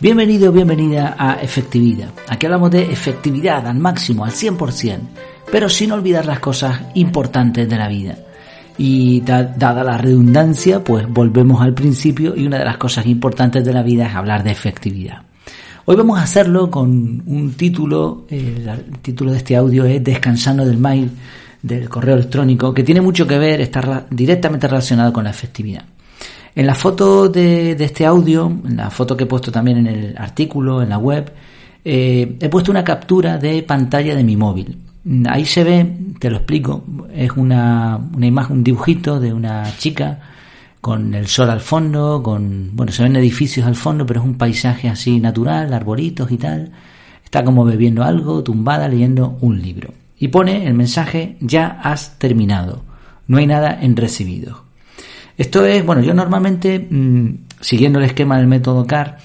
Bienvenido, bienvenida a Efectividad. Aquí hablamos de efectividad al máximo, al 100%, pero sin olvidar las cosas importantes de la vida. Y dada la redundancia, pues volvemos al principio y una de las cosas importantes de la vida es hablar de efectividad. Hoy vamos a hacerlo con un título, el título de este audio es Descansando del mail, del correo electrónico, que tiene mucho que ver, está directamente relacionado con la efectividad. En la foto de, este audio, en la foto que he puesto también en el artículo, en la web, eh, he puesto una captura de pantalla de mi móvil. Ahí se ve, te lo explico, es una, una imagen, un dibujito de una chica con el sol al fondo, con, bueno, se ven edificios al fondo, pero es un paisaje así natural, arbolitos y tal. Está como bebiendo algo, tumbada, leyendo un libro. Y pone el mensaje, ya has terminado. No hay nada en recibido. Esto es, bueno, yo normalmente, mm, siguiendo el esquema del método CAR,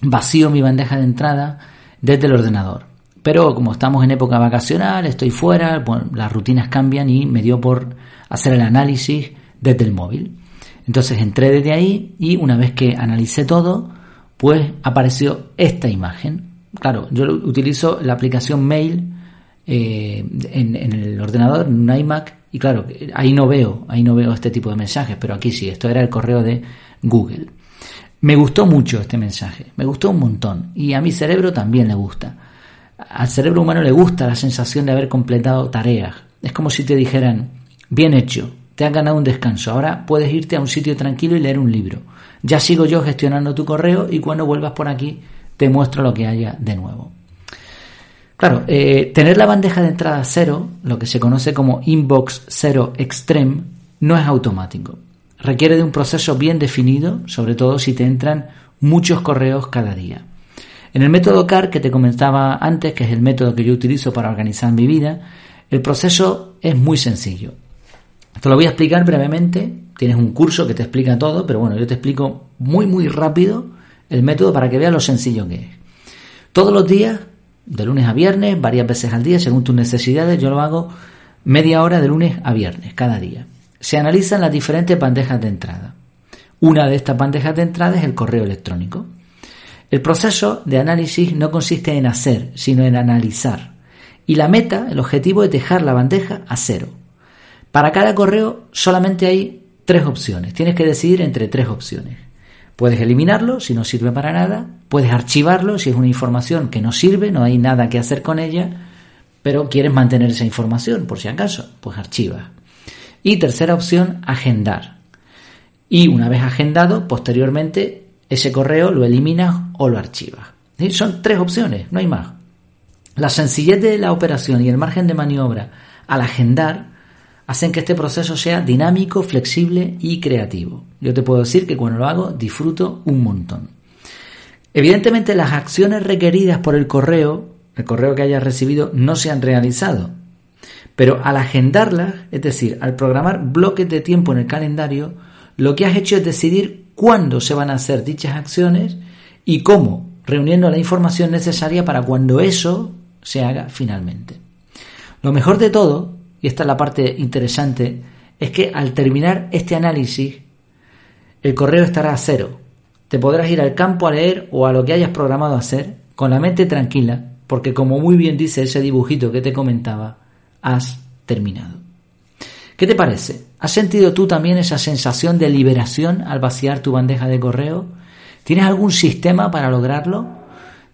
vacío mi bandeja de entrada desde el ordenador. Pero como estamos en época vacacional, estoy fuera, las rutinas cambian y me dio por hacer el análisis desde el móvil. Entonces entré desde ahí y una vez que analicé todo, pues apareció esta imagen. Claro, yo utilizo la aplicación Mail eh, en, el ordenador, en un iMac, y claro, ahí no veo, ahí no veo este tipo de mensajes, pero aquí sí, esto era el correo de Google. Me gustó mucho este mensaje, me gustó un montón, y a mi cerebro también le gusta. Al cerebro humano le gusta la sensación de haber completado tareas. Es como si te dijeran, bien hecho, te has ganado un descanso. Ahora puedes irte a un sitio tranquilo y leer un libro. Ya sigo yo gestionando tu correo y cuando vuelvas por aquí te muestro lo que haya de nuevo. Claro, eh, tener la bandeja de entrada cero, lo que se conoce como inbox cero extreme, no es automático. Requiere de un proceso bien definido, sobre todo si te entran muchos correos cada día. En el método CAR que te comentaba antes, que es el método que yo utilizo para organizar mi vida, el proceso es muy sencillo. Te lo voy a explicar brevemente. Tienes un curso que te explica todo, pero bueno, yo te explico muy, muy rápido el método para que veas lo sencillo que es. Todos los días, de lunes a viernes, varias veces al día, según tus necesidades, yo lo hago media hora de lunes a viernes, cada día. Se analizan las diferentes bandejas de entrada. Una de estas bandejas de entrada es el correo electrónico. El proceso de análisis no consiste en hacer, sino en analizar. Y la meta, el objetivo es dejar la bandeja a cero. Para cada correo solamente hay tres opciones. Tienes que decidir entre tres opciones. Puedes eliminarlo si no sirve para nada, puedes archivarlo si es una información que no sirve, no hay nada que hacer con ella, pero quieres mantener esa información por si acaso, pues archiva. Y tercera opción, agendar. Y una vez agendado, posteriormente ese correo lo eliminas o lo archivas. Son tres opciones, no hay más. La sencillez de la operación y el margen de maniobra al agendar hacen que este proceso sea dinámico, flexible y creativo. Yo te puedo decir que cuando lo hago disfruto un montón. Evidentemente las acciones requeridas por el correo, el correo que hayas recibido, no se han realizado. Pero al agendarlas, es decir, al programar bloques de tiempo en el calendario, lo que has hecho es decidir cuándo se van a hacer dichas acciones y cómo, reuniendo la información necesaria para cuando eso se haga finalmente. Lo mejor de todo y esta es la parte interesante, es que al terminar este análisis, el correo estará a cero. Te podrás ir al campo a leer o a lo que hayas programado hacer con la mente tranquila, porque como muy bien dice ese dibujito que te comentaba, has terminado. ¿Qué te parece? ¿Has sentido tú también esa sensación de liberación al vaciar tu bandeja de correo? ¿Tienes algún sistema para lograrlo?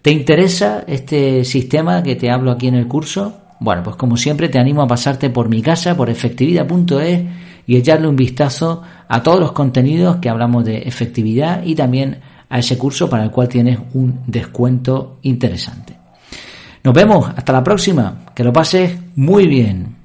¿Te interesa este sistema que te hablo aquí en el curso? Bueno, pues como siempre te animo a pasarte por mi casa, por efectividad.es y echarle un vistazo a todos los contenidos que hablamos de efectividad y también a ese curso para el cual tienes un descuento interesante. Nos vemos, hasta la próxima, que lo pases muy bien.